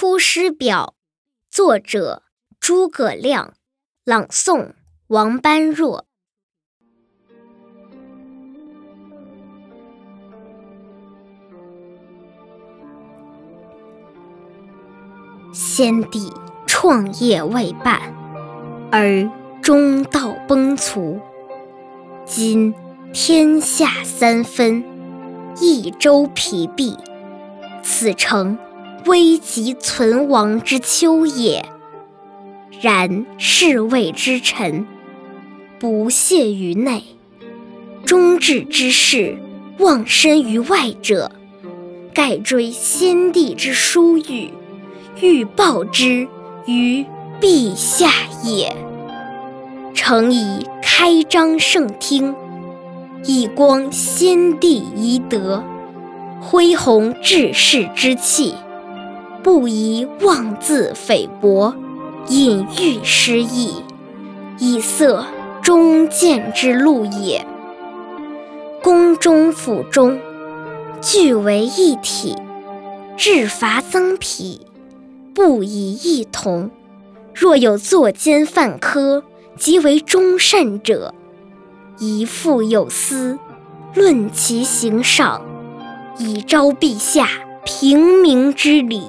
出师表》，作者诸葛亮，朗诵王般若。先帝创业未半，而中道崩殂。今天下三分，益州疲弊，此诚危急存亡之秋也。然侍卫之臣，不懈于内；忠志之士，忘身于外者，盖追先帝之殊遇。欲报之于陛下也。诚以开张圣听，以光先帝遗德，恢弘志士之气，不宜妄自菲薄，隐喻失义，以塞忠谏之路也。宫中府中，俱为一体，制罚增丕。不以异同。若有作奸犯科，即为忠善者，宜复有司，论其行赏，以昭陛下平明之理，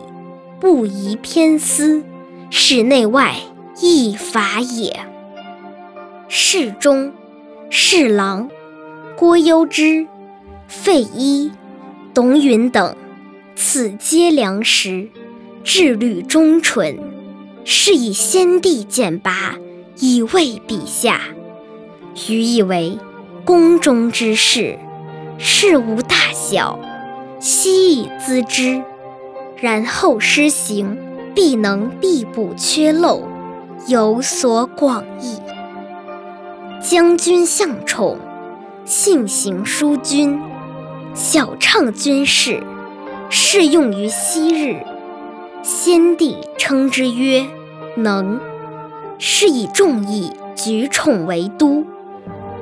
不宜偏私，使内外异法也。侍中、侍郎郭攸之、费祎、董允等，此皆良实。志虑忠纯，是以先帝简拔，以慰陛下。余以为宫中之事，事无大小，悉以咨之，然后施行，必能必补缺漏，有所广益。将军向宠，性行淑均，晓畅军事，适用于昔日。先帝称之曰“能”，是以众议举宠为都。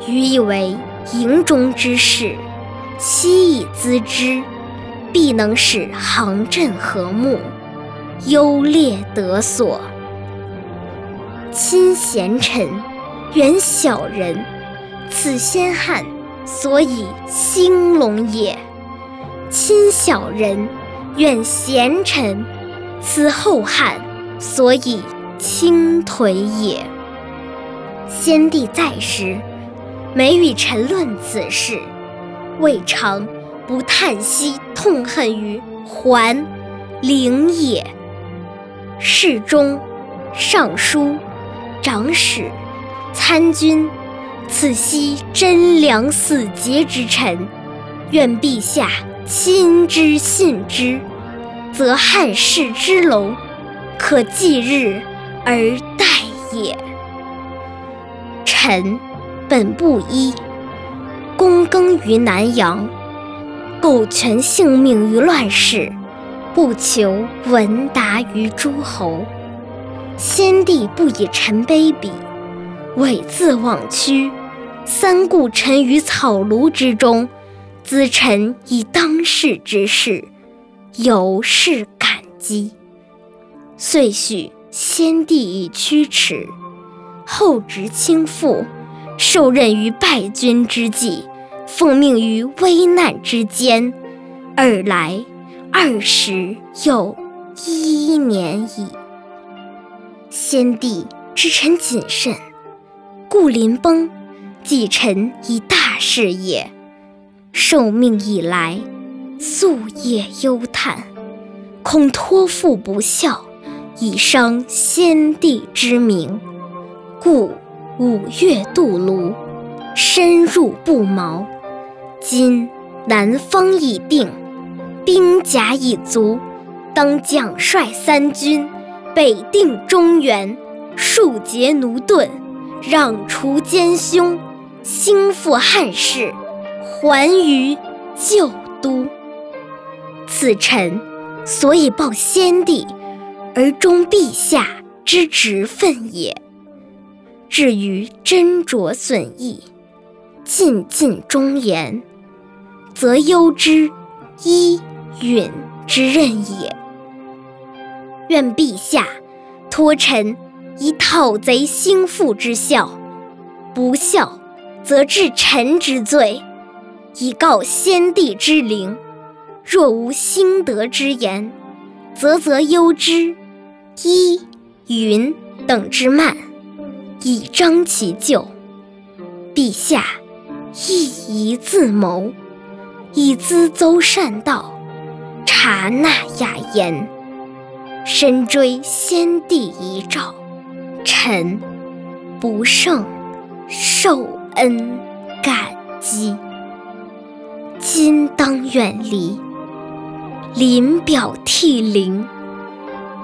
余以为营中之事，悉以咨之，必能使行阵和睦，优劣得所。亲贤臣，远小人，此先汉所以兴隆也；亲小人，远贤臣。此后汉所以倾颓也。先帝在时，每与臣论此事，未尝不叹息痛恨于桓灵也。侍中、尚书、长史、参军，此悉贞良死节之臣，愿陛下亲之信之。则汉室之隆，可继日而待也。臣本布衣，躬耕于南阳，苟全性命于乱世，不求闻达于诸侯。先帝不以臣卑鄙，猥自枉屈，三顾臣于草庐之中，咨臣以当世之事。有是感激，遂许先帝以驱驰，后值倾覆，受任于败军之际，奉命于危难之间，尔来二十有一年矣。先帝知臣谨慎，故临崩，寄臣以大事也。受命以来。夙夜忧叹，恐托付不效，以伤先帝之名，故五月渡泸，深入不毛。今南方已定，兵甲已足，当奖率三军，北定中原，庶竭奴钝，攘除奸凶，兴复汉室，还于旧都。此臣所以报先帝而忠陛下之职分也。至于斟酌损益，尽尽忠言，则攸之、一允之任也。愿陛下托臣以讨贼兴复之效，不效，则治臣之罪，以告先帝之灵。若无兴德之言，则则忧之。一允等之慢，以彰其咎。陛下亦宜自谋，以咨邹善道，察纳雅言，深追先帝遗诏。臣不胜受恩感激。今当远离。临表涕零，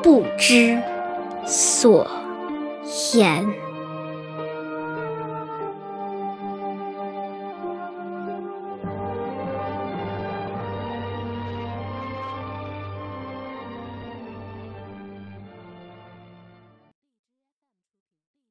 不知所言。